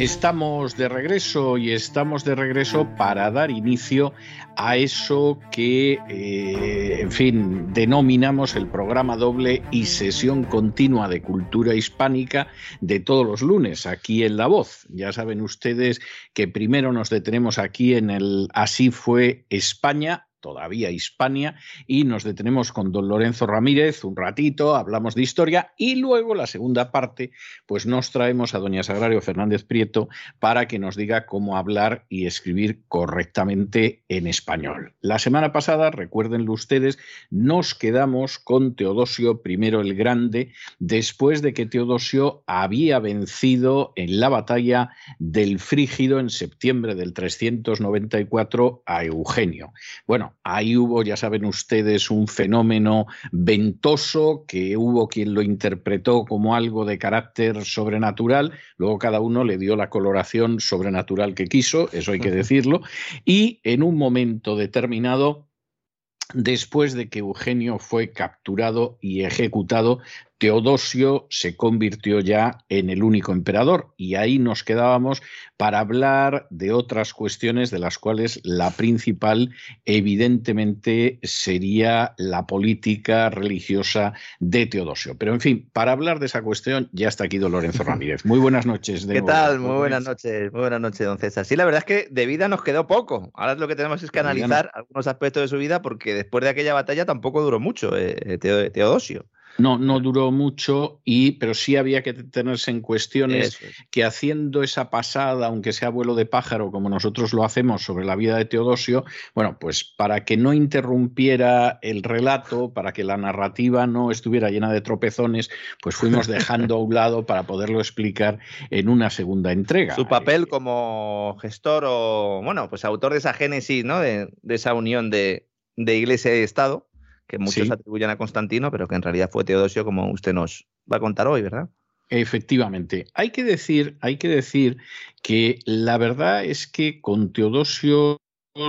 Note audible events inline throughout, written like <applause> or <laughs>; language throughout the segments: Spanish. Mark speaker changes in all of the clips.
Speaker 1: Estamos de regreso y estamos de regreso para dar inicio a eso que, eh, en fin, denominamos el programa doble y sesión continua de cultura hispánica de todos los lunes aquí en La Voz. Ya saben ustedes que primero nos detenemos aquí en el Así fue España todavía Hispania, y nos detenemos con don Lorenzo Ramírez un ratito, hablamos de historia y luego la segunda parte, pues nos traemos a doña Sagrario Fernández Prieto para que nos diga cómo hablar y escribir correctamente en español. La semana pasada, recuérdenlo ustedes, nos quedamos con Teodosio I el Grande después de que Teodosio había vencido en la batalla del Frígido en septiembre del 394 a Eugenio. Bueno, ahí hubo, ya saben ustedes, un fenómeno ventoso que hubo quien lo interpretó como algo de carácter sobrenatural, luego cada uno le dio la coloración sobrenatural que quiso, eso hay que decirlo, y en un momento determinado después de que Eugenio fue capturado y ejecutado, Teodosio se convirtió ya en el único emperador y ahí nos quedábamos para hablar de otras cuestiones de las cuales la principal evidentemente sería la política religiosa de Teodosio. Pero en fin, para hablar de esa cuestión ya está aquí don Lorenzo <laughs> Ramírez. Muy buenas noches.
Speaker 2: ¿Qué tal? Muy buenas noches, muy buenas noches, don César. Sí, la verdad es que de vida nos quedó poco. Ahora lo que tenemos es que analizar algunos aspectos de su vida porque después de aquella batalla tampoco duró mucho eh, Teodosio.
Speaker 1: No, no duró mucho, y, pero sí había que tenerse en cuestiones que haciendo esa pasada, aunque sea vuelo de pájaro, como nosotros lo hacemos sobre la vida de Teodosio, bueno, pues para que no interrumpiera el relato, para que la narrativa no estuviera llena de tropezones, pues fuimos <laughs> dejando a un lado para poderlo explicar en una segunda entrega.
Speaker 2: Su papel como gestor o, bueno, pues autor de esa génesis, ¿no? De, esa unión de, de iglesia y Estado que muchos atribuyen a Constantino, pero que en realidad fue Teodosio, como usted nos va a contar hoy, ¿verdad?
Speaker 1: Efectivamente. Hay que decir, hay que decir que la verdad es que con Teodosio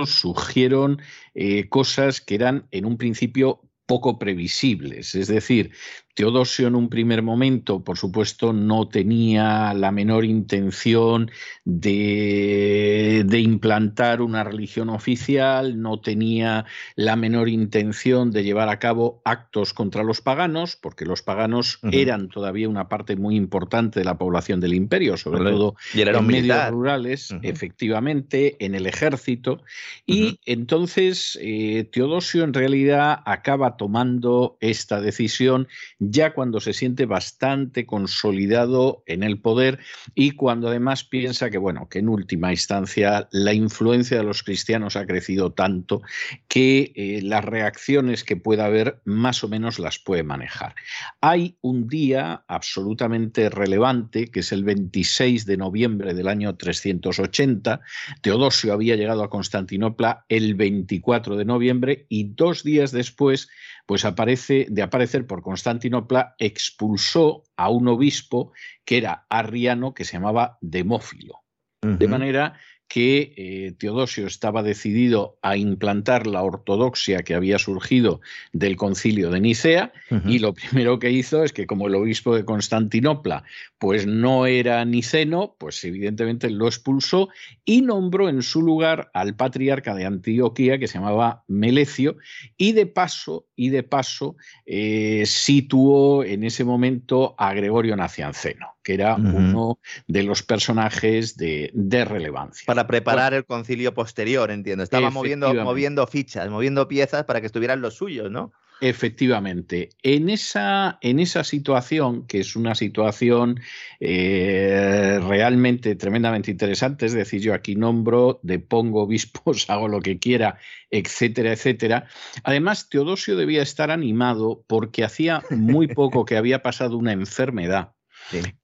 Speaker 1: surgieron eh, cosas que eran en un principio poco previsibles. Es decir, Teodosio en un primer momento, por supuesto, no tenía la menor intención de, implantar una religión oficial, no tenía la menor intención de llevar a cabo actos contra los paganos, porque los paganos eran todavía una parte muy importante de la población del imperio, sobre todo en medios rurales, efectivamente, en el ejército. Y entonces eh, Teodosio en realidad acaba tomando esta decisión ya cuando se siente bastante consolidado en el poder y cuando además piensa que, bueno, que en última instancia la influencia de los cristianos ha crecido tanto que eh, las reacciones que pueda haber más o menos las puede manejar. Hay un día absolutamente relevante, que es el 26 de noviembre del año 380. Teodosio había llegado a Constantinopla el 24 de noviembre y dos días después pues aparece, de aparecer por Constantinopla, expulsó a un obispo que era arriano, que se llamaba Demófilo. De manera que eh, Teodosio estaba decidido a implantar la ortodoxia que había surgido del concilio de Nicea y lo primero que hizo es que como el obispo de Constantinopla pues no era niceno, pues evidentemente lo expulsó y nombró en su lugar al patriarca de Antioquía que se llamaba Melecio y de paso y de paso eh, situó en ese momento a Gregorio Nacianceno que era uno de los personajes de, relevancia.
Speaker 2: Para preparar el concilio posterior, entiendo. Estaba moviendo, moviendo fichas, moviendo piezas para que estuvieran los suyos, ¿no?
Speaker 1: Efectivamente, en esa, en esa situación, que es una situación eh, realmente tremendamente interesante, es decir, yo aquí nombro, depongo obispos, <laughs> hago lo que quiera, etcétera, etcétera. Además, Teodosio debía estar animado porque hacía muy poco que había pasado una enfermedad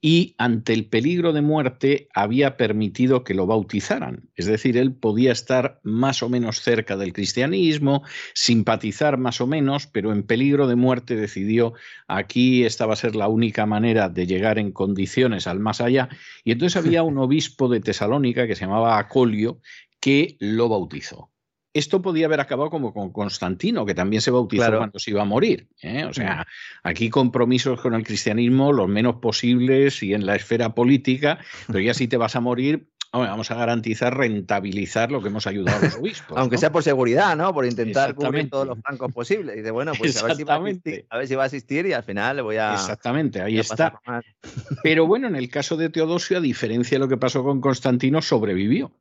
Speaker 1: y ante el peligro de muerte había permitido que lo bautizaran. Es decir, él podía estar más o menos cerca del cristianismo, simpatizar más o menos, pero en peligro de muerte decidió aquí esta va a ser la única manera de llegar en condiciones al más allá. Y entonces había <laughs> un obispo de Tesalónica que se llamaba Acolio que lo bautizó. Esto podía haber acabado como con Constantino, que también se bautizó cuando se iba a morir. ¿eh? O sea, mm. aquí compromisos con el cristianismo los menos posibles y en la esfera política, pero ya si te vas a morir, vamos a garantizar rentabilizar lo que hemos ayudado a los <laughs> obispos.
Speaker 2: Aunque sea por seguridad, ¿no? Por intentar cubrir todos los bancos posibles. Y dice, bueno, pues a ver, si va a, asistir, a ver si va a asistir y al final le voy a.
Speaker 1: Exactamente, ahí está. Pero bueno, en el caso de Teodosio, a diferencia de lo que pasó con Constantino, sobrevivió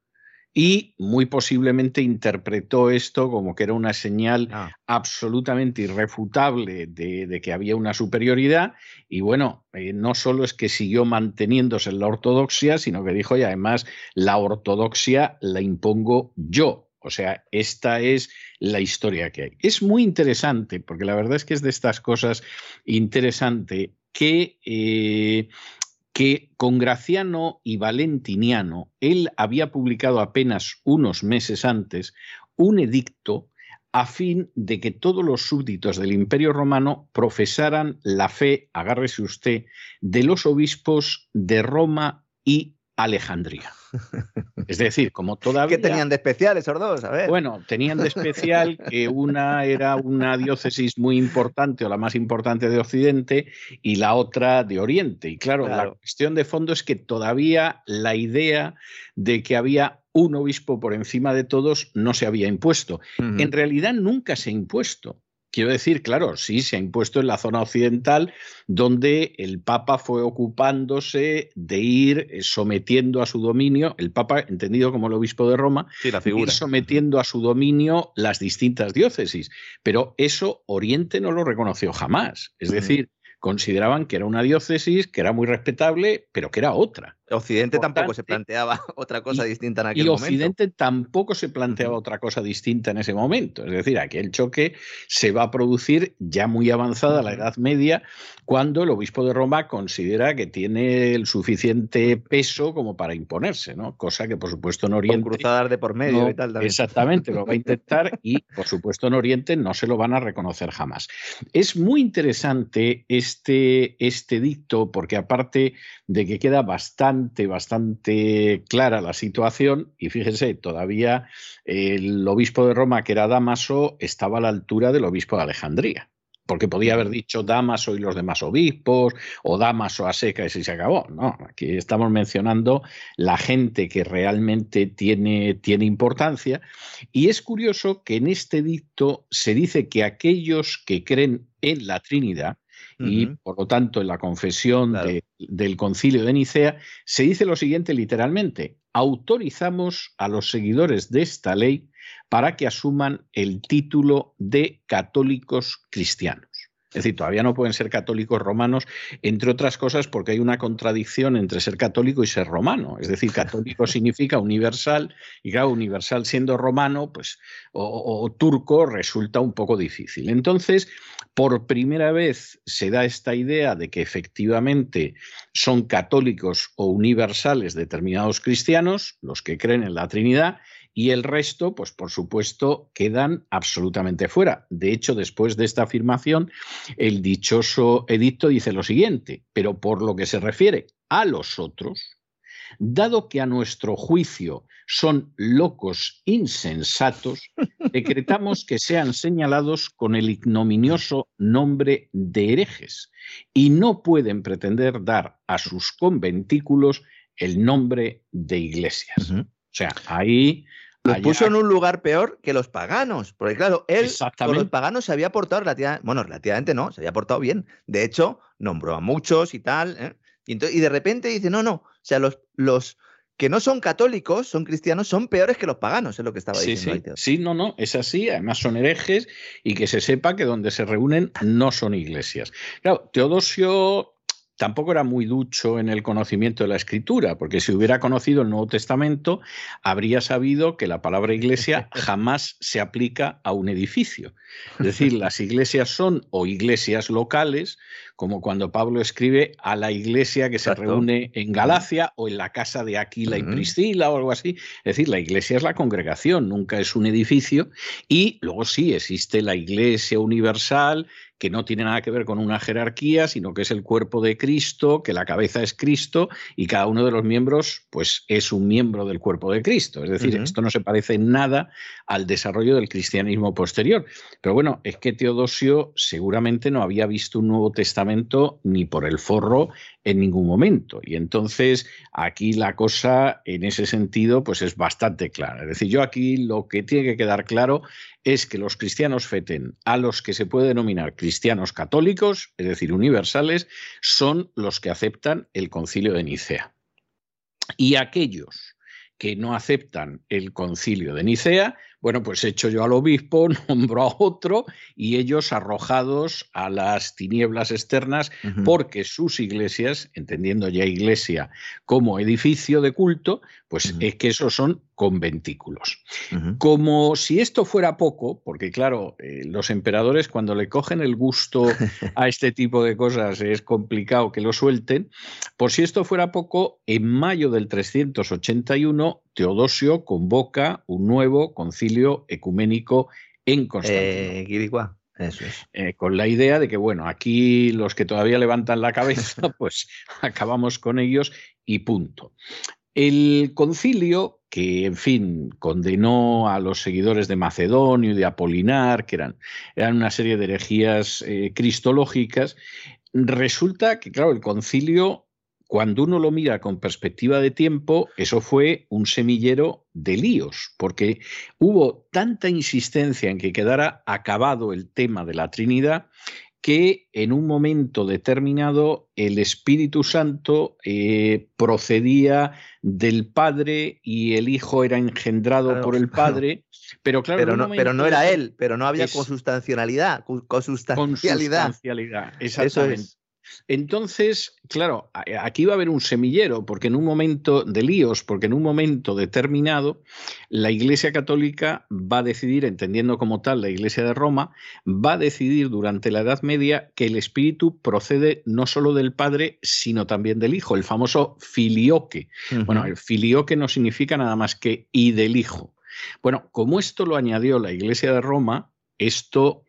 Speaker 1: y muy posiblemente interpretó esto como que era una señal ah. absolutamente irrefutable de, que había una superioridad y bueno, eh, no solo es que siguió manteniéndose en la ortodoxia, sino que dijo y además la ortodoxia la impongo yo. O sea, esta es la historia que hay. Es muy interesante, porque la verdad es que es de estas cosas interesante que eh, que con Graciano y Valentiniano él había publicado apenas unos meses antes un edicto a fin de que todos los súbditos del Imperio Romano profesaran la fe, agárrese usted, de los obispos de Roma y Alejandría. Es decir, como todavía...
Speaker 2: ¿Qué tenían de especial esos dos? A ver.
Speaker 1: Bueno, tenían de especial que una era una diócesis muy importante o la más importante de Occidente y la otra de Oriente. Y claro, la cuestión de fondo es que todavía la idea de que había un obispo por encima de todos no se había impuesto. En realidad nunca se ha impuesto. Quiero decir, claro, sí, se ha impuesto en la zona occidental, donde el Papa fue ocupándose de ir eh, sometiendo a su dominio, el Papa, entendido como el obispo de Roma,
Speaker 2: la figura.
Speaker 1: sometiendo a su dominio las distintas diócesis. Pero eso Oriente no lo reconoció jamás. Es decir, consideraban que era una diócesis, que era muy respetable, pero que era otra. <laughs>
Speaker 2: Occidente tampoco se planteaba otra cosa distinta en aquel
Speaker 1: momento. Y Occidente tampoco se planteaba otra cosa distinta en ese momento. Es decir, aquel choque se va a producir ya muy avanzada la Edad Media, cuando el obispo de Roma considera que tiene el suficiente peso como para imponerse, ¿no? Cosa que, por supuesto, en Oriente.
Speaker 2: Con cruzadas de por medio y tal.
Speaker 1: Exactamente, lo va a <laughs> intentar y, por supuesto, en Oriente no se lo van a reconocer jamás. Es muy interesante este, este dicto, porque aparte de que queda bastante bastante, clara la situación y fíjense, todavía el obispo de Roma, que era Damaso, estaba a la altura del obispo de Alejandría porque podía haber dicho Damaso y los demás obispos, o Damaso a seca y se acabó. No, aquí estamos mencionando la gente que realmente tiene, tiene importancia. Y es curioso que en este dicto se dice que aquellos que creen en la Trinidad, y por lo tanto en la confesión del concilio de Nicea se dice lo siguiente literalmente, autorizamos a los seguidores de esta ley para que asuman el título de católicos cristianos. Es decir, todavía no pueden ser católicos romanos, entre otras cosas porque hay una contradicción entre ser católico y ser romano. Es decir, católico <laughs> significa universal y claro, universal siendo romano, pues, o, turco resulta un poco difícil. Entonces, por primera vez se da esta idea de que efectivamente son católicos o universales determinados cristianos, los que creen en la Trinidad, y el resto, pues por supuesto, quedan absolutamente fuera. De hecho, después de esta afirmación, el dichoso edicto dice lo siguiente, pero por lo que se refiere a los otros, dado que a nuestro juicio son locos insensatos, <laughs> decretamos que sean señalados con el ignominioso nombre de herejes y no pueden pretender dar a sus conventículos el nombre de iglesias. O sea, ahí
Speaker 2: lo puso en un lugar peor que los paganos. Porque, claro, él con los paganos se había portado relativamente. Bueno, relativamente no, se había portado bien. De hecho, nombró a muchos y tal. ¿eh? Y, y, de repente dice: no, no. O sea, los, los que no son católicos, son cristianos, son peores que los paganos, es lo que estaba diciendo.
Speaker 1: Sí, sí, no, no, es así. Además, son herejes y que se sepa que donde se reúnen no son iglesias. Claro, Teodosio tampoco era muy ducho en el conocimiento de la escritura, porque si hubiera conocido el Nuevo Testamento, habría sabido que la palabra iglesia <laughs> jamás se aplica a un edificio. Es decir, las iglesias son o iglesias locales, como cuando Pablo escribe a la iglesia que se reúne en Galacia o en la casa de Aquila y Priscila o algo así. Es decir, la iglesia es la congregación, nunca es un edificio. Y luego sí existe la iglesia universal que no tiene nada que ver con una jerarquía, sino que es el cuerpo de Cristo, que la cabeza es Cristo y cada uno de los miembros pues es un miembro del cuerpo de Cristo. Es decir, esto no se parece en nada al desarrollo del cristianismo posterior. Pero bueno, es que Teodosio seguramente no había visto un Nuevo Testamento ni por el forro en ningún momento. Y entonces aquí la cosa en ese sentido pues es bastante clara. Es decir, yo aquí lo que tiene que quedar claro es que los cristianos feten a los que se puede denominar cristianos católicos, es decir, universales, son los que aceptan el concilio de Nicea. Y aquellos que no aceptan el concilio de Nicea, bueno, pues hecho yo al obispo, <laughs> nombro a otro y ellos arrojados a las tinieblas externas porque sus iglesias, entendiendo ya iglesia como edificio de culto, pues es que esos son conventículos. Como si esto fuera poco, porque claro, eh, los emperadores cuando le cogen el gusto a <laughs> este tipo de cosas es complicado que lo suelten, por si esto fuera poco, en mayo del 381 Teodosio convoca un nuevo concilio ecuménico en Constantinopla.
Speaker 2: Eh, Eso es.
Speaker 1: Eh, con la idea de que, bueno, aquí los que todavía levantan la cabeza, <laughs> pues acabamos con ellos y punto. El concilio, que en fin condenó a los seguidores de Macedonio y de Apolinar, que eran, eran una serie de herejías eh, cristológicas, resulta que, claro, el concilio cuando uno lo mira con perspectiva de tiempo, eso fue un semillero de líos, porque hubo tanta insistencia en que quedara acabado el tema de la Trinidad que en un momento determinado el Espíritu Santo eh, procedía del Padre y el Hijo era engendrado por el Padre, <laughs> pero claro,
Speaker 2: pero no, pero no era él, pero no había consustancialidad, consustancialidad.
Speaker 1: Consustancialidad, exactamente. Entonces, claro, aquí va a haber un semillero, porque en un momento de líos, porque en un momento determinado, la Iglesia Católica va a decidir, entendiendo como tal la Iglesia de Roma, va a decidir durante la Edad Media que el Espíritu procede no solo del Padre, sino también del Hijo, el famoso filioque. Bueno, el filioque no significa nada más que y del Hijo. Bueno, como esto lo añadió la Iglesia de Roma, esto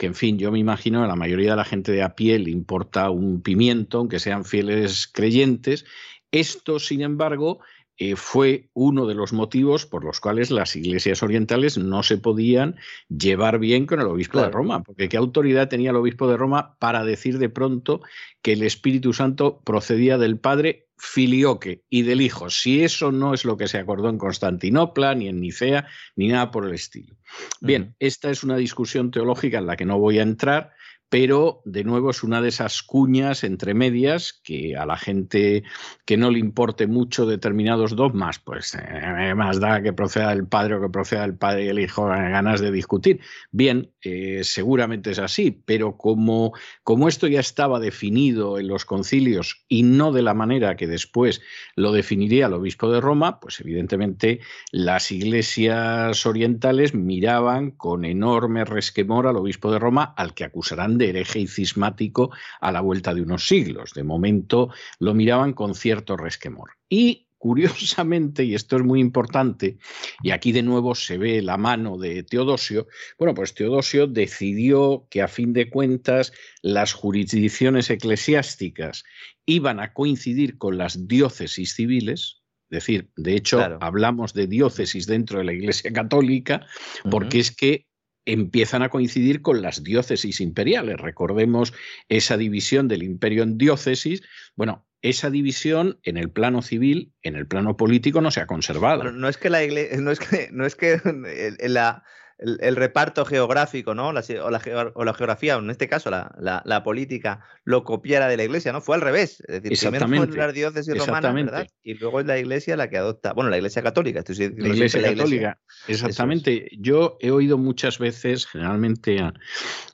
Speaker 1: que en fin, yo me imagino a la mayoría de la gente de a pie le importa un pimiento, aunque sean fieles creyentes. Esto, sin embargo, eh, fue uno de los motivos por los cuales las iglesias orientales no se podían llevar bien con el obispo de Roma, porque ¿qué autoridad tenía el obispo de Roma para decir de pronto que el Espíritu Santo procedía del Padre filioque y del Hijo? Si eso no es lo que se acordó en Constantinopla, ni en Nicea, ni nada por el estilo. Bien, esta es una discusión teológica en la que no voy a entrar, pero de nuevo es una de esas cuñas entre medias que a la gente que no le importe mucho determinados dogmas, pues eh, más da que proceda del padre o que proceda del padre y el hijo ganas de discutir. Bien, eh, seguramente es así, pero como, como esto ya estaba definido en los concilios y no de la manera que después lo definiría el obispo de Roma, pues evidentemente las iglesias orientales miraban con enorme resquemor al obispo de Roma, al que acusarán de hereje y cismático a la vuelta de unos siglos. De momento lo miraban con cierto resquemor. Y curiosamente, y esto es muy importante, y aquí de nuevo se ve la mano de Teodosio, bueno, pues Teodosio decidió que a fin de cuentas las jurisdicciones eclesiásticas iban a coincidir con las diócesis civiles, Es decir, de hecho, hablamos de diócesis dentro de la Iglesia Católica porque es que empiezan a coincidir con las diócesis imperiales. Recordemos esa división del imperio en diócesis. Bueno, esa división en el plano civil, en el plano político, no se ha conservado.
Speaker 2: no es que la iglesia, no es que, no es que <laughs> la, el, reparto geográfico, ¿no? La, o, la, o, la, geografía, en este caso la, la, política, lo copiara de la iglesia, ¿no? Fue al revés. Es decir, primero fueron las diócesis romanas, ¿verdad? Y luego es la iglesia la que adopta, bueno, la iglesia católica.
Speaker 1: Estoy la iglesia católica, exactamente. Yo he oído muchas veces, generalmente a,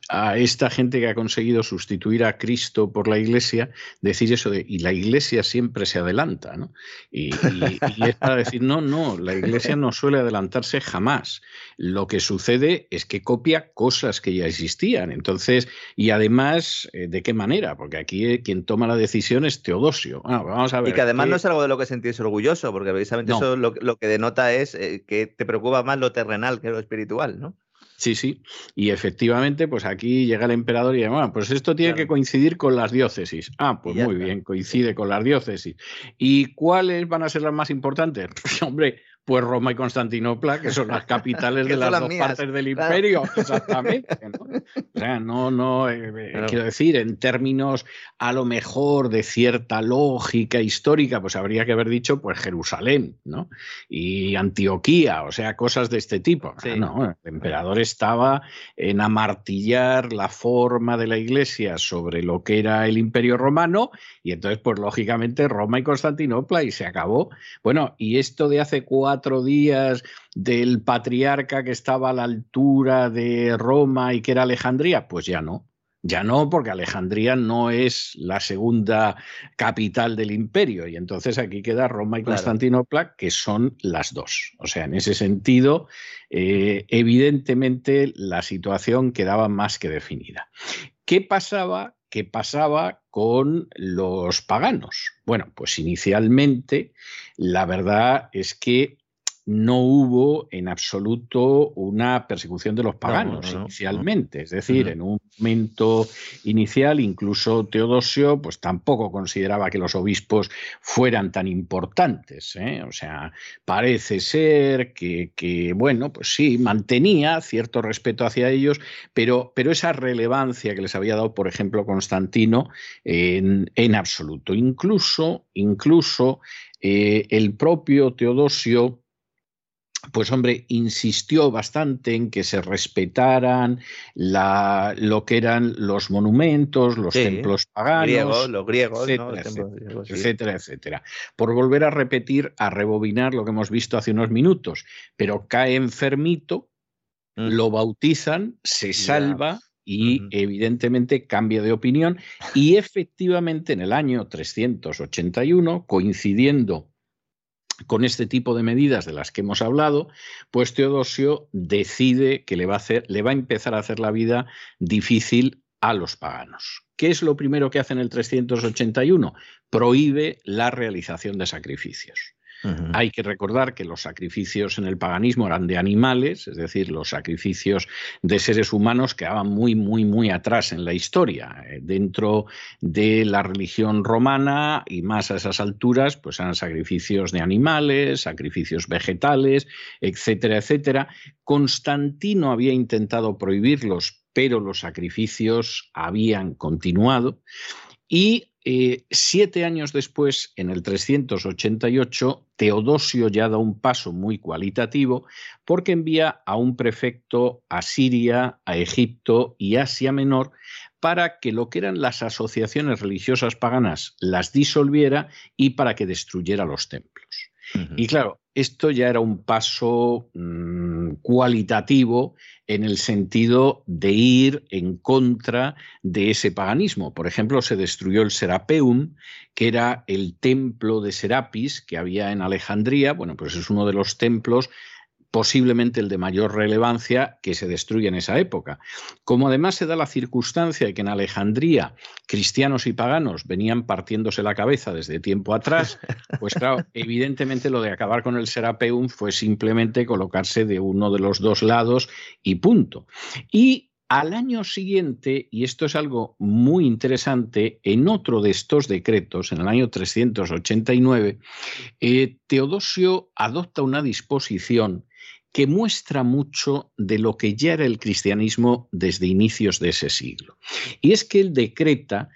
Speaker 1: a esta gente que ha conseguido sustituir a Cristo por la Iglesia, decir eso de, y la Iglesia siempre se adelanta, ¿no? Y, es para decir, no, no, la Iglesia no suele adelantarse jamás. Lo que sucede es que copia cosas que ya existían. Entonces, y además, eh, ¿de qué manera? Porque aquí eh, quien toma la decisión es Teodosio. Ah, vamos a ver.
Speaker 2: Y que además no es algo de lo que sentirse orgulloso, porque precisamente eso lo, lo, que denota es eh, que te preocupa más lo terrenal que lo espiritual, ¿no?
Speaker 1: Sí, sí. Y efectivamente, pues aquí llega el emperador y dice, bueno, pues esto tiene que coincidir con las diócesis. Ah, pues muy bien, coincide con las diócesis. ¿Y cuáles van a ser las más importantes? <laughs> Pues, hombre, pues Roma y Constantinopla, que son las capitales <laughs> de las, dos partes del imperio, exactamente. ¿no? O sea, no, no, eh, eh, quiero decir, en términos a lo mejor de cierta lógica histórica, pues habría que haber dicho, pues Jerusalén, ¿no? Y Antioquía, o sea, cosas de este tipo. No, el emperador estaba en amartillar la forma de la iglesia sobre lo que era el imperio romano, y entonces, pues lógicamente, Roma y Constantinopla, y se acabó. Bueno, y esto de hace cuatro cuatro días del patriarca que estaba a la altura de Roma y que era Alejandría? Pues ya no. Ya no, porque Alejandría no es la segunda capital del imperio. Y entonces aquí queda Roma y Constantinopla, que son las dos. O sea, en ese sentido, eh, evidentemente la situación quedaba más que definida. ¿Qué pasaba? ¿Qué pasaba con los paganos? Bueno, pues inicialmente la verdad es que no hubo en absoluto una persecución de los paganos inicialmente. Es decir, en un momento inicial, incluso Teodosio, pues tampoco consideraba que los obispos fueran tan importantes. ¿eh? O sea, parece ser que, bueno, pues sí, mantenía cierto respeto hacia ellos, pero, pero esa relevancia que les había dado, por ejemplo, Constantino, en, absoluto. Incluso, incluso eh, el propio Teodosio pues hombre, insistió bastante en que se respetaran la, lo que eran los monumentos, los templos paganos,
Speaker 2: los griegos,
Speaker 1: etcétera, etcétera, Por volver a repetir, a rebobinar lo que hemos visto hace unos minutos, pero cae enfermito, mm. lo bautizan, se salva. Y evidentemente cambia de opinión. Y efectivamente en el año 381, coincidiendo con este tipo de medidas de las que hemos hablado, pues Teodosio decide que le va a, hacer, le va a empezar a hacer la vida difícil a los paganos. ¿Qué es lo primero que hace en el 381? Prohíbe la realización de sacrificios. Hay que recordar que los sacrificios en el paganismo eran de animales, es decir, los sacrificios de seres humanos quedaban muy, muy, muy atrás en la historia. Eh, dentro de la religión romana y más a esas alturas, pues eran sacrificios de animales, sacrificios vegetales, etcétera, etcétera. Constantino había intentado prohibirlos, pero los sacrificios habían continuado. Y eh, siete años después, en el 388, Teodosio ya da un paso muy cualitativo porque envía a un prefecto a Siria, a Egipto y Asia Menor para que lo que eran las asociaciones religiosas paganas las disolviera y para que destruyera los templos. Y claro, esto ya era un paso mm, cualitativo en el sentido de ir en contra de ese paganismo. Por ejemplo, se destruyó el Serapeum, que era el templo de Serapis que había en Alejandría. Bueno, pues es uno de los templos posiblemente el de mayor relevancia que se destruye en esa época. Como además se da la circunstancia de que en Alejandría cristianos y paganos venían partiéndose la cabeza desde tiempo atrás, pues claro, <laughs> evidentemente lo de acabar con el Serapeum fue simplemente colocarse de uno de los dos lados y punto. Y Al año siguiente, y esto es algo muy interesante, en otro de estos decretos, en el año 389, eh, Teodosio adopta una disposición que muestra mucho de lo que ya era el cristianismo desde inicios de ese siglo. Y es que él decreta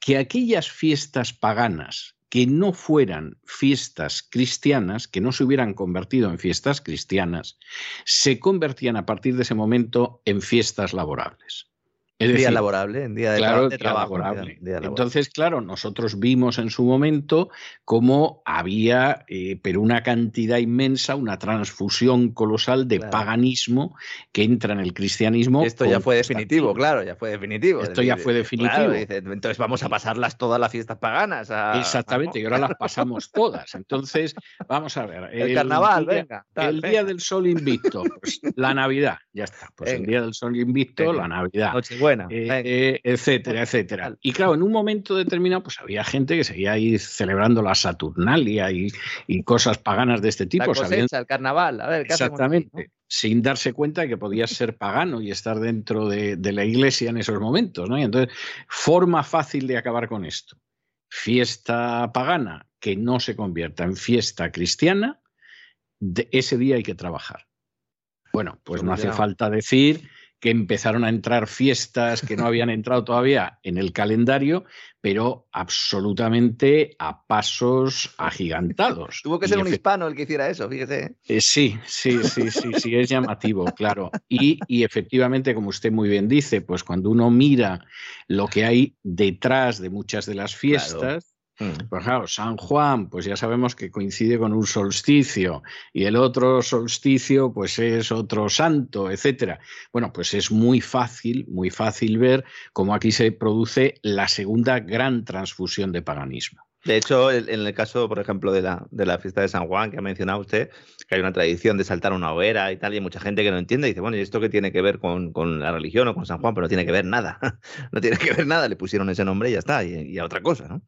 Speaker 1: que aquellas fiestas paganas que no fueran fiestas cristianas, que no se hubieran convertido en fiestas cristianas, se convertían a partir de ese momento en fiestas laborables.
Speaker 2: En día laborable, en día de, trabajo.
Speaker 1: Entonces, claro, nosotros vimos en su momento cómo había, eh, pero una cantidad inmensa, una transfusión colosal de paganismo que entra en el cristianismo.
Speaker 2: Esto ya fue definitivo, claro, ya fue definitivo.
Speaker 1: Esto ya fue definitivo.
Speaker 2: entonces vamos a pasarlas todas las fiestas paganas.
Speaker 1: Exactamente, y ahora las pasamos <laughs> todas. Entonces, vamos a ver.
Speaker 2: El, carnaval, venga.
Speaker 1: el día del sol invicto, pues la Navidad, ya está. Pues el día del sol invicto, la Navidad. Eh, eh, etcétera, etcétera. Y claro, en un momento determinado, pues había gente que seguía ahí celebrando la Saturnalia y, cosas paganas de este tipo.
Speaker 2: La el carnaval, a ver,
Speaker 1: Exactamente. Sin darse cuenta de que podías ser pagano y estar dentro de, la iglesia en esos momentos, ¿no? Y entonces, forma fácil de acabar con esto. Fiesta pagana que no se convierta en fiesta cristiana, de ese día hay que trabajar. Bueno, pues no hace falta decir que empezaron a entrar fiestas que no habían entrado todavía en el calendario, pero absolutamente a pasos agigantados.
Speaker 2: Tuvo que ser un hispano el que hiciera eso, fíjese.
Speaker 1: Eh, sí, sí, sí, sí, sí, es llamativo, claro. Y, y, efectivamente, como usted muy bien dice, pues cuando uno mira lo que hay detrás de muchas de las fiestas, Mm. Pues claro, San Juan, pues ya sabemos que coincide con un solsticio y el otro solsticio, pues es otro santo, etcétera. Bueno, pues es muy fácil, muy fácil ver cómo aquí se produce la segunda gran transfusión de paganismo.
Speaker 2: De hecho, en el caso, por ejemplo, de la, de la fiesta de San Juan, que ha mencionado usted, que hay una tradición de saltar una hoguera y tal, y hay mucha gente que no entiende y dice, bueno, ¿y esto qué tiene que ver con, la religión o con San Juan? Pero no tiene que ver nada. <laughs> no tiene que ver nada, le pusieron ese nombre y ya está, y, y a otra cosa, ¿no?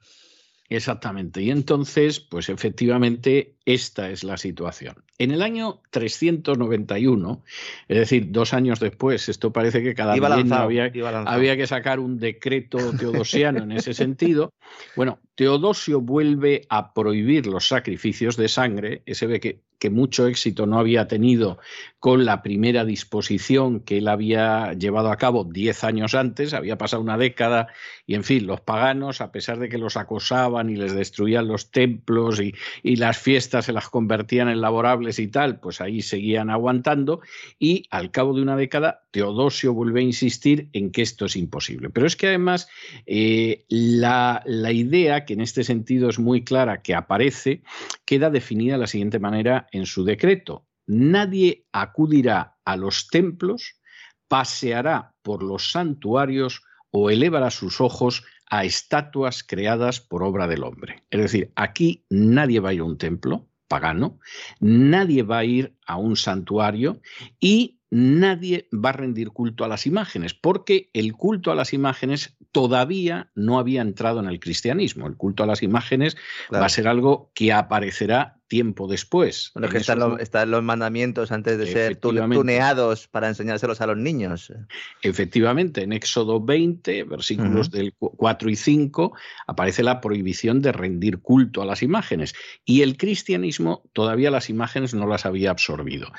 Speaker 1: Exactamente. Y entonces, pues efectivamente, esta es la situación. En el año 391, es decir, dos años después, esto parece que cada año había, había, que sacar un decreto teodosiano en ese sentido. Bueno, Teodosio vuelve a prohibir los sacrificios de sangre. Ese ve que que mucho éxito no había tenido con la primera disposición que él había llevado a cabo diez años antes, había pasado una década y, en fin, los paganos, a pesar de que los acosaban y les destruían los templos y, y las fiestas se las convertían en laborables y tal, pues ahí seguían aguantando y al cabo de una década Teodosio vuelve a insistir en que esto es imposible. Pero es que además eh, la, la idea, que en este sentido es muy clara, que aparece, queda definida de la siguiente manera en su decreto. Nadie acudirá a los templos, paseará por los santuarios o elevará sus ojos a estatuas creadas por obra del hombre. Es decir, aquí nadie va a ir a un templo pagano, nadie va a ir a un santuario y nadie va a rendir culto a las imágenes, porque el culto a las imágenes todavía no había entrado en el cristianismo. El culto a las imágenes va a ser algo que aparecerá tiempo después.
Speaker 2: Bueno, que están, los mandamientos antes de ser tuneados para enseñárselos a los niños.
Speaker 1: Efectivamente, en Éxodo 20, versículos del 4 y 5, aparece la prohibición de rendir culto a las imágenes. Y el cristianismo todavía las imágenes no las había absorbido.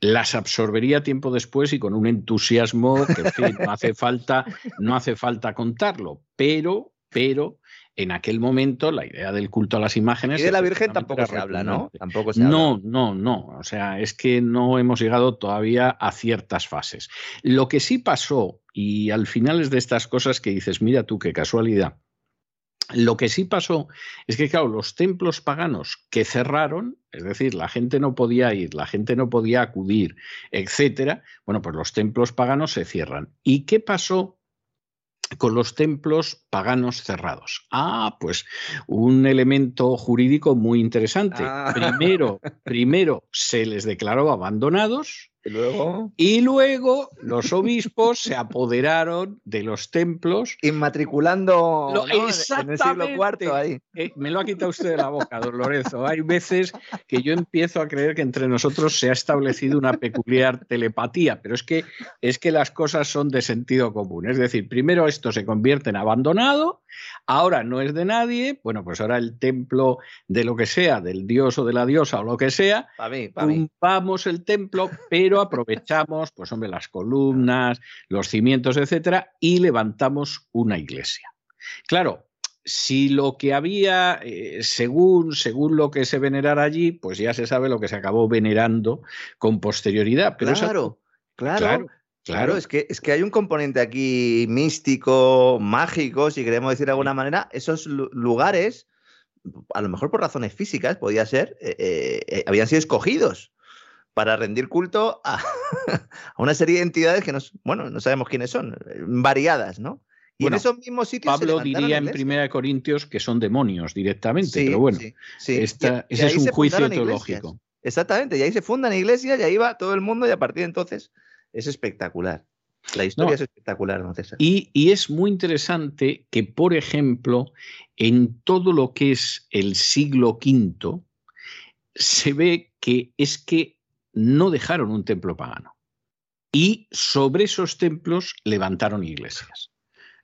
Speaker 1: Las absorbería tiempo después y con un entusiasmo que no hace <laughs> falta, no hace falta contarlo, pero, pero en aquel momento la idea del culto a las imágenes.
Speaker 2: Y de la Virgen tampoco se habla, ¿no? Tampoco
Speaker 1: se no, no, no. O sea, es que no hemos llegado todavía a ciertas fases. Lo que sí pasó, y al final es de estas cosas que dices, mira tú, qué casualidad. Lo que sí pasó es que, claro, los templos paganos que cerraron, es decir, la gente no podía ir, la gente no podía acudir, etcétera, bueno, pues los templos paganos se cierran. ¿Y qué pasó con los templos paganos cerrados. Ah, pues un elemento jurídico muy interesante. Ah. Primero, <laughs> primero se les declaró abandonados Y luego los obispos se apoderaron de los templos.
Speaker 2: Inmatriculando en el siglo IV ahí.
Speaker 1: Eh, me lo ha quitado usted de la boca, don Lorenzo. Hay veces que yo empiezo a creer que entre nosotros se ha establecido una peculiar telepatía, pero es que, es que las cosas son de sentido común. Es decir, primero esto se convierte en abandonado, ahora no es de nadie, bueno, pues ahora el templo de lo que sea, del dios o de la diosa o lo que sea, vamos el templo, pero aprovechamos, pues hombre, las columnas, los cimientos, etcétera, y levantamos una iglesia. Claro, si lo que había, eh, según, según lo que se venerara allí, pues ya se sabe lo que se acabó venerando con posterioridad. Pero
Speaker 2: claro, claro, claro, es que, es que hay un componente aquí místico, mágico, si queremos decir de alguna manera, esos lugares, a lo mejor por razones físicas, podía ser, eh, eh, habían sido escogidos para rendir culto a, <laughs> a, una serie de entidades que nos, bueno, no sabemos quiénes son, variadas, ¿no?
Speaker 1: Y en esos mismos sitios. Pablo diría en Primera de Corintios que son demonios directamente, pero bueno, ese es un juicio teológico.
Speaker 2: Exactamente, y ahí se fundan iglesias y ahí va todo el mundo y a partir de entonces es espectacular. La historia es espectacular, ¿no, César?
Speaker 1: Y, y, es muy interesante que, por ejemplo, en todo lo que es el siglo V, se ve que es que no dejaron un templo pagano. Y sobre esos templos levantaron iglesias.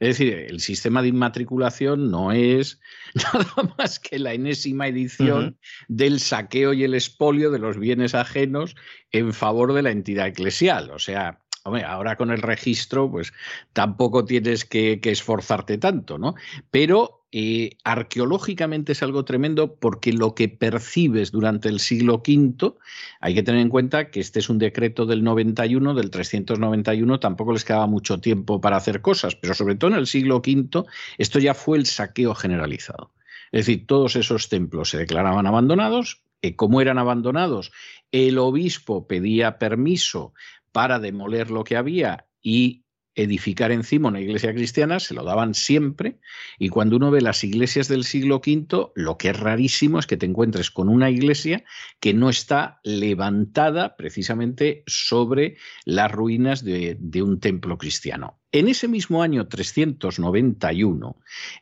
Speaker 1: Es decir, el sistema de inmatriculación no es <laughs> nada más que la enésima edición del saqueo y el expolio de los bienes ajenos en favor de la entidad eclesial. O sea, ahora con el registro, pues tampoco tienes que, esforzarte tanto, ¿no? Pero eh, arqueológicamente es algo tremendo porque lo que percibes durante el siglo V, hay que tener en cuenta que este es un decreto del 91, del 391, tampoco les quedaba mucho tiempo para hacer cosas, pero sobre todo en el siglo V, esto ya fue el saqueo generalizado. Es decir, todos esos templos se declaraban abandonados, como eran abandonados, el obispo pedía permiso para demoler lo que había y edificar encima una iglesia cristiana, se lo daban siempre, y cuando uno ve las iglesias del siglo V, lo que es rarísimo es que te encuentres con una iglesia que no está levantada precisamente sobre las ruinas de, un templo cristiano. En ese mismo año 391,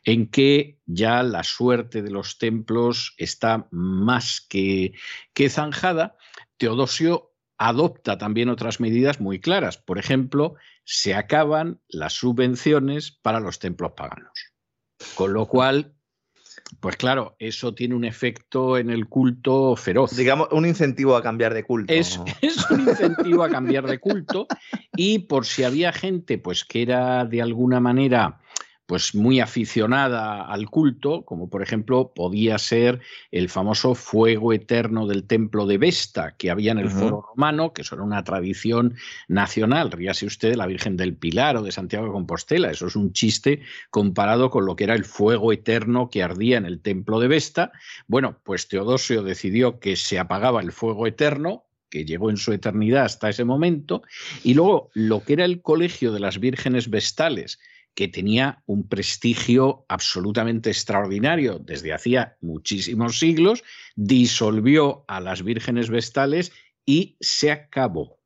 Speaker 1: en que ya la suerte de los templos está más que, que zanjada, Teodosio adopta también otras medidas muy claras. Por ejemplo, se acaban las subvenciones para los templos paganos. Con lo cual, pues claro, eso tiene un efecto en el culto feroz.
Speaker 2: Digamos, un incentivo a cambiar de culto.
Speaker 1: Es, <laughs> es, un incentivo a cambiar de culto. Y por si había gente, pues que era de alguna manera pues muy aficionada al culto, como por ejemplo podía ser el famoso fuego eterno del templo de Vesta que había en el foro romano, que eso era una tradición nacional. Ríase usted de la Virgen del Pilar o de Santiago de Compostela, eso es un chiste comparado con lo que era el fuego eterno que ardía en el templo de Vesta. Bueno, pues Teodosio decidió que se apagaba el fuego eterno, que llegó en su eternidad hasta ese momento, y luego lo que era el colegio de las vírgenes vestales, que tenía un prestigio absolutamente extraordinario desde hacía muchísimos siglos, disolvió a las vírgenes vestales y se acabó.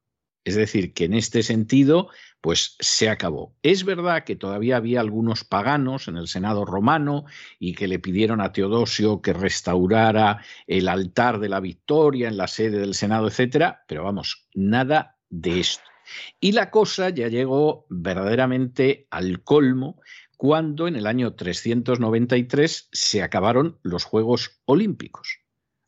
Speaker 1: Es decir, que en este sentido, pues se acabó. Es verdad que todavía había algunos paganos en el Senado romano y que le pidieron a Teodosio que restaurara el altar de la victoria en la sede del Senado, etcétera, pero vamos, nada de esto. Y la cosa ya llegó verdaderamente al colmo cuando en el año 393 se acabaron los Juegos Olímpicos.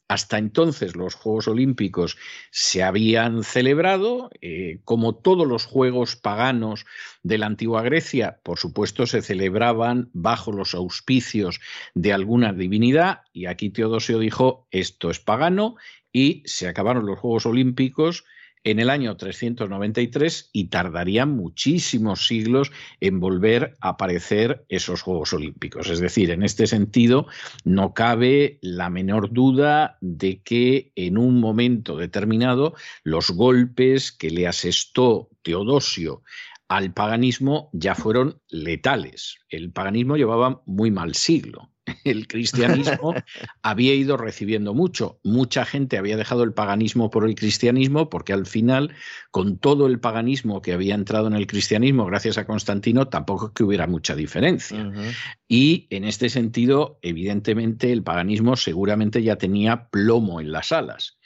Speaker 1: Hasta entonces los Juegos Olímpicos se habían celebrado, eh, como todos los Juegos paganos de la antigua Grecia, por supuesto se celebraban bajo los auspicios de alguna divinidad, y aquí Teodosio dijo, esto es pagano, y se acabaron los Juegos Olímpicos en el año 393 y tardarían muchísimos siglos en volver a aparecer esos Juegos Olímpicos. Es decir, en este sentido, no cabe la menor duda de que en un momento determinado los golpes que le asestó Teodosio al paganismo ya fueron letales. El paganismo llevaba muy mal siglo. El cristianismo <laughs> había ido recibiendo mucho. Mucha gente había dejado el paganismo por el cristianismo porque al final, con todo el paganismo que había entrado en el cristianismo gracias a Constantino, tampoco es que hubiera mucha diferencia. Y en este sentido, evidentemente, el paganismo seguramente ya tenía plomo en las alas.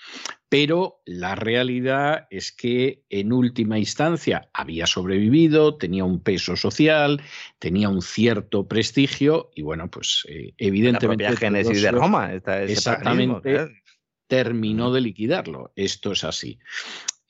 Speaker 1: Pero la realidad es que en última instancia había sobrevivido, tenía un peso social, tenía un cierto prestigio y bueno, pues eh, evidentemente...
Speaker 2: La Génesis de Roma.
Speaker 1: exactamente. Terminó de liquidarlo. Esto es así.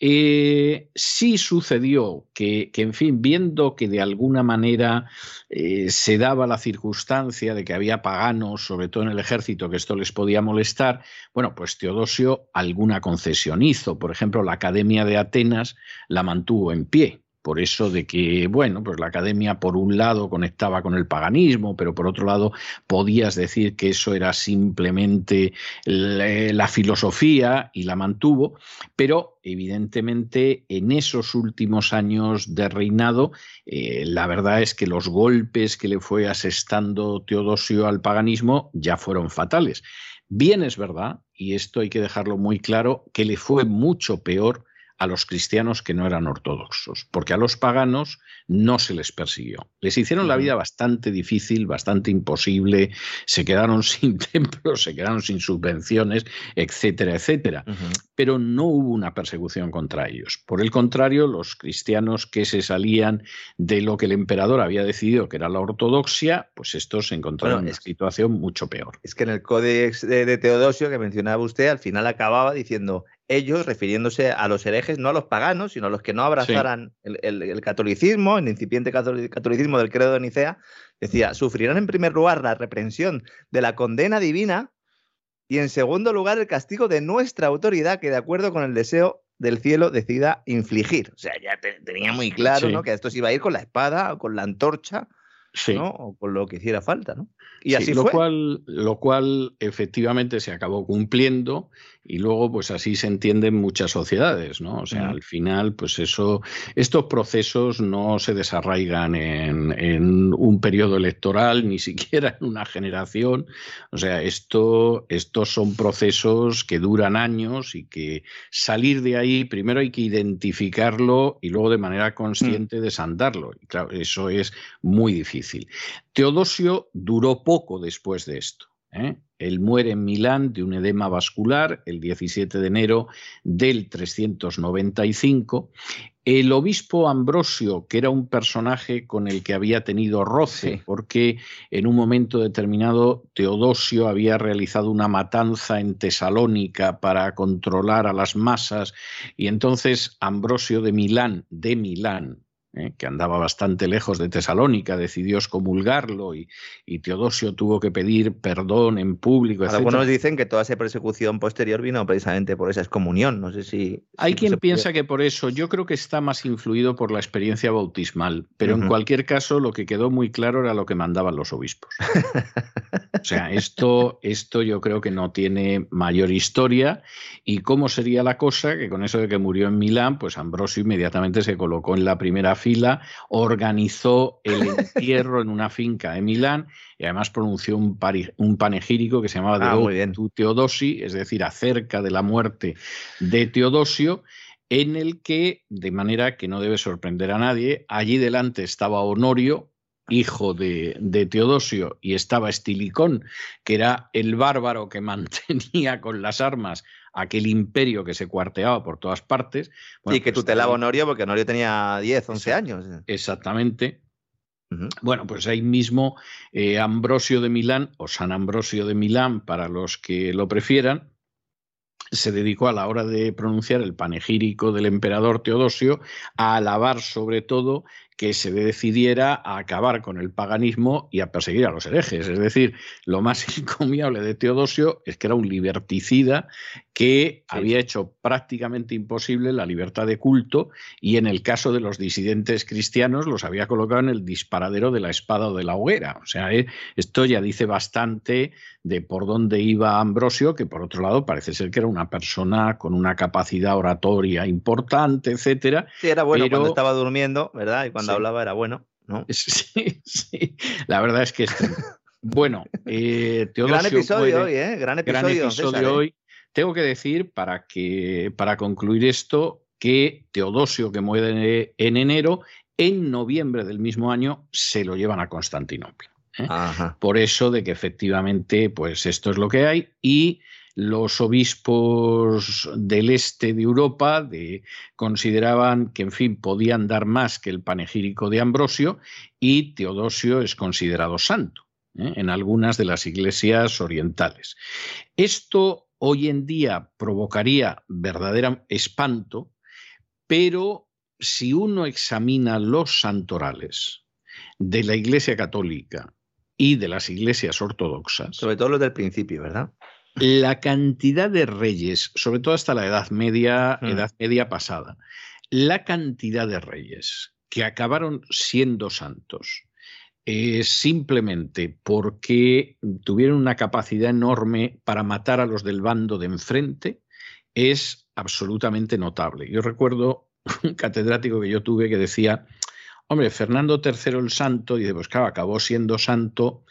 Speaker 1: Eh, sí sucedió que, en fin, viendo que de alguna manera eh, se daba la circunstancia de que había paganos, sobre todo en el ejército, que esto les podía molestar, bueno, pues Teodosio alguna concesión hizo. Por ejemplo, la Academia de Atenas la mantuvo en pie por eso de que, bueno, pues la academia por un lado conectaba con el paganismo, pero por otro lado podías decir que eso era simplemente la filosofía y la mantuvo, pero evidentemente en esos últimos años de reinado, eh, la verdad es que los golpes que le fue asestando Teodosio al paganismo ya fueron fatales. Bien es verdad, y esto hay que dejarlo muy claro, que le fue mucho peor a los cristianos que no eran ortodoxos, porque a los paganos no se les persiguió. Les hicieron la vida bastante difícil, bastante imposible, se quedaron <laughs> sin templos, se quedaron sin subvenciones, etcétera, etcétera. Pero no hubo una persecución contra ellos. Por el contrario, los cristianos que se salían de lo que el emperador había decidido que era la ortodoxia, pues estos se encontraron en una situación mucho peor.
Speaker 2: Es que en el Códex de Teodosio que mencionaba usted, al final acababa diciendo ellos, refiriéndose a los herejes, no a los paganos, sino a los que no abrazaran el, catolicismo, el incipiente catolicismo del credo de Nicea, decía, sufrirán en primer lugar la reprensión de la condena divina y en segundo lugar el castigo de nuestra autoridad que de acuerdo con el deseo del cielo decida infligir. O sea, ya tenía muy claro ¿no? que esto se iba a ir con la espada o con la antorcha ¿no? o con lo que hiciera falta. ¿no?
Speaker 1: Y así lo Cual, lo cual efectivamente se acabó cumpliendo y luego pues así se entienden muchas sociedades, ¿no? O sea, al final pues eso, estos procesos no se desarraigan en, un periodo electoral, ni <laughs> siquiera en una generación, o sea, esto, estos son procesos que duran años y que salir de ahí primero hay que identificarlo y luego de manera mm. consciente desandarlo. Y claro, eso es muy difícil. Teodosio duró poco después de esto. ¿Eh? Él muere en Milán de un edema vascular el 17 de enero del 395. El obispo Ambrosio, que era un personaje con el que había tenido roce, porque en un momento determinado Teodosio había realizado una matanza en Tesalónica para controlar a las masas, y entonces Ambrosio de Milán, de Milán, ¿eh? que andaba bastante lejos de Tesalónica, decidió excomulgarlo y, Teodosio tuvo que pedir perdón en público.
Speaker 2: Algunos dicen que toda esa persecución posterior vino precisamente por esa excomunión. No sé si.
Speaker 1: Hay quien piensa que por eso. Yo creo que está más influido por la experiencia bautismal, pero en cualquier caso lo que quedó muy claro era lo que mandaban los obispos. o sea, <laughs> esto, esto yo creo que no tiene mayor historia. ¿Y cómo sería la cosa? Que con eso de que murió en Milán, pues Ambrosio inmediatamente se colocó en la primera fila, organizó el <laughs> entierro en una finca de Milán y además pronunció un, panegírico que se llamaba
Speaker 2: ah,
Speaker 1: de Teodosi, es decir, acerca de la muerte de Teodosio en el que, de manera que no debe sorprender a nadie, allí delante estaba Honorio, hijo de, de, Teodosio, y estaba Estilicón, que era el bárbaro que <laughs> mantenía con las armas aquel imperio que se cuarteaba por todas partes.
Speaker 2: y que pues tutelaba Honorio porque Honorio tenía 10, 11 años.
Speaker 1: Exactamente. Bueno, pues ahí mismo eh, Ambrosio de Milán, o San Ambrosio de Milán, para los que lo prefieran, se dedicó a la hora de pronunciar el panegírico del emperador Teodosio a alabar sobre todo que se decidiera a acabar con el paganismo y a perseguir a los herejes. Es decir, lo más <laughs> encomiable de Teodosio es que era un liberticida que había hecho prácticamente imposible la libertad de culto y en el caso de los disidentes cristianos los había colocado en el disparadero de la espada o de la hoguera. O sea, eh, esto ya dice bastante de por dónde iba Ambrosio, que por otro lado parece ser que era una persona con una capacidad oratoria importante, etcétera.
Speaker 2: Sí, era bueno cuando estaba durmiendo, ¿verdad? Y cuando hablaba era bueno, ¿no? <laughs>
Speaker 1: Sí, sí. La verdad es que Bueno,
Speaker 2: eh, <laughs> Teodosio Gran episodio hoy, ¿eh? Gran episodio,
Speaker 1: ¿eh? hoy. Tengo que decir, para, que, para concluir esto, que Teodosio, que muere en enero, en noviembre del mismo año se lo llevan a Constantinopla. ¿eh? Por eso de que efectivamente, pues esto es lo que hay y los obispos del este de Europa consideraban que, en fin, podían dar más que el panegírico de Ambrosio y Teodosio es considerado santo ¿eh? en algunas de las iglesias orientales. Esto hoy en día provocaría verdadero espanto, pero si uno examina los santorales de la Iglesia Católica y de las iglesias ortodoxas.
Speaker 2: Sobre todo los del principio, ¿verdad?
Speaker 1: La cantidad de reyes, sobre todo hasta la Edad Media, hmm. Edad Media pasada, la cantidad de reyes que acabaron siendo santos eh, simplemente porque tuvieron una capacidad enorme para matar a los del bando de enfrente es absolutamente notable. Yo recuerdo <laughs> un catedrático que yo tuve que decía, hombre, Fernando III el Santo, y pues claro, acabó siendo santo,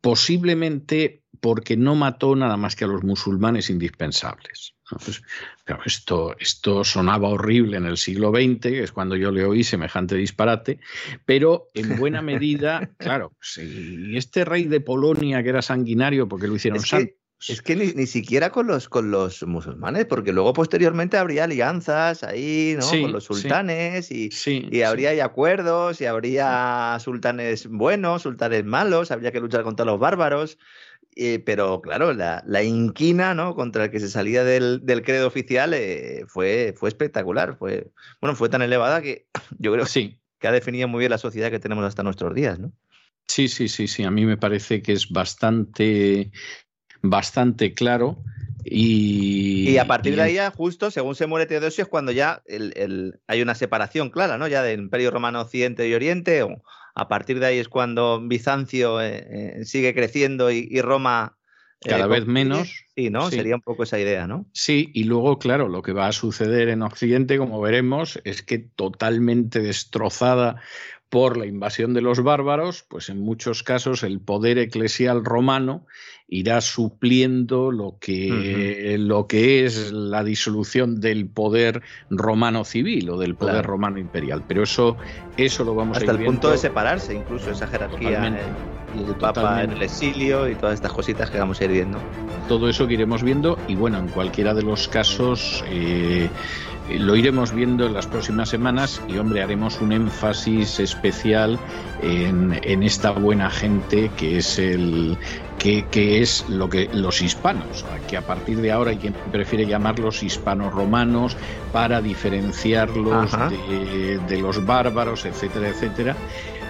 Speaker 1: posiblemente porque no mató nada más que a los musulmanes indispensables. Pues, esto, esto sonaba horrible en el siglo XX, que es cuando yo le oí semejante disparate, pero en buena <laughs> medida, claro, y este rey de Polonia que era sanguinario porque lo hicieron santo.
Speaker 2: Es que ni, siquiera con los, con los musulmanes, porque luego posteriormente habría alianzas ahí, ¿no? con los sultanes y, y, habría acuerdos y habría sultanes buenos, sultanes malos, habría que luchar contra los bárbaros. Eh, pero claro, la, inquina ¿no? contra el que se salía del, credo oficial eh, fue, fue espectacular. Fue, bueno, fue tan elevada que <coughs> yo creo sí. que ha definido muy bien la sociedad que tenemos hasta nuestros días. ¿no?
Speaker 1: Sí, sí, sí, sí. A mí me parece que es bastante bastante claro. Y,
Speaker 2: y a partir de ahí, justo según se muere Teodosio, es cuando ya el, hay una separación clara, ¿no? Ya del Imperio Romano Occidente y Oriente. O a partir de ahí es cuando Bizancio eh, eh, sigue creciendo y, Roma.
Speaker 1: Eh, Cada vez menos.
Speaker 2: Sí, ¿no? Sería un poco esa idea, ¿no?
Speaker 1: Sí, y luego, claro, lo que va a suceder en Occidente, como veremos, es que totalmente destrozada por la invasión de los bárbaros, pues en muchos casos el poder eclesial romano irá supliendo lo que, lo que es la disolución del poder romano civil o del poder romano imperial. Pero eso, eso lo vamos
Speaker 2: a
Speaker 1: ir
Speaker 2: Hasta el punto de separarse, incluso esa jerarquía, el, Papa en el exilio y todas estas cositas que vamos a ir viendo.
Speaker 1: Todo eso que iremos viendo y bueno, en cualquiera de los casos... Eh, eh, lo iremos viendo en las próximas semanas y, hombre, haremos un énfasis especial en, en esta buena gente que es el que, que, es lo que los hispanos, que a partir de ahora hay quien prefiere llamarlos hispanos romanos para diferenciarlos de, de, los bárbaros, etcétera, etcétera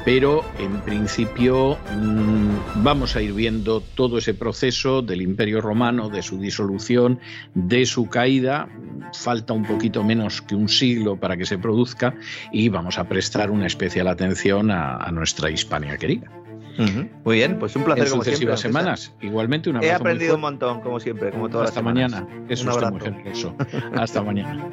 Speaker 1: pero en principio mm, vamos a ir viendo todo ese proceso del Imperio Romano, de su disolución, de su caída. Falta un poquito menos que un siglo para que se produzca y vamos a prestar una especial atención a, nuestra Hispania querida.
Speaker 2: Muy bien, pues un placer
Speaker 1: en como siempre. semanas. Igualmente una
Speaker 2: He aprendido un montón, como siempre, como todas
Speaker 1: Hasta mañana. Es un muy generoso. <laughs> Hasta mañana.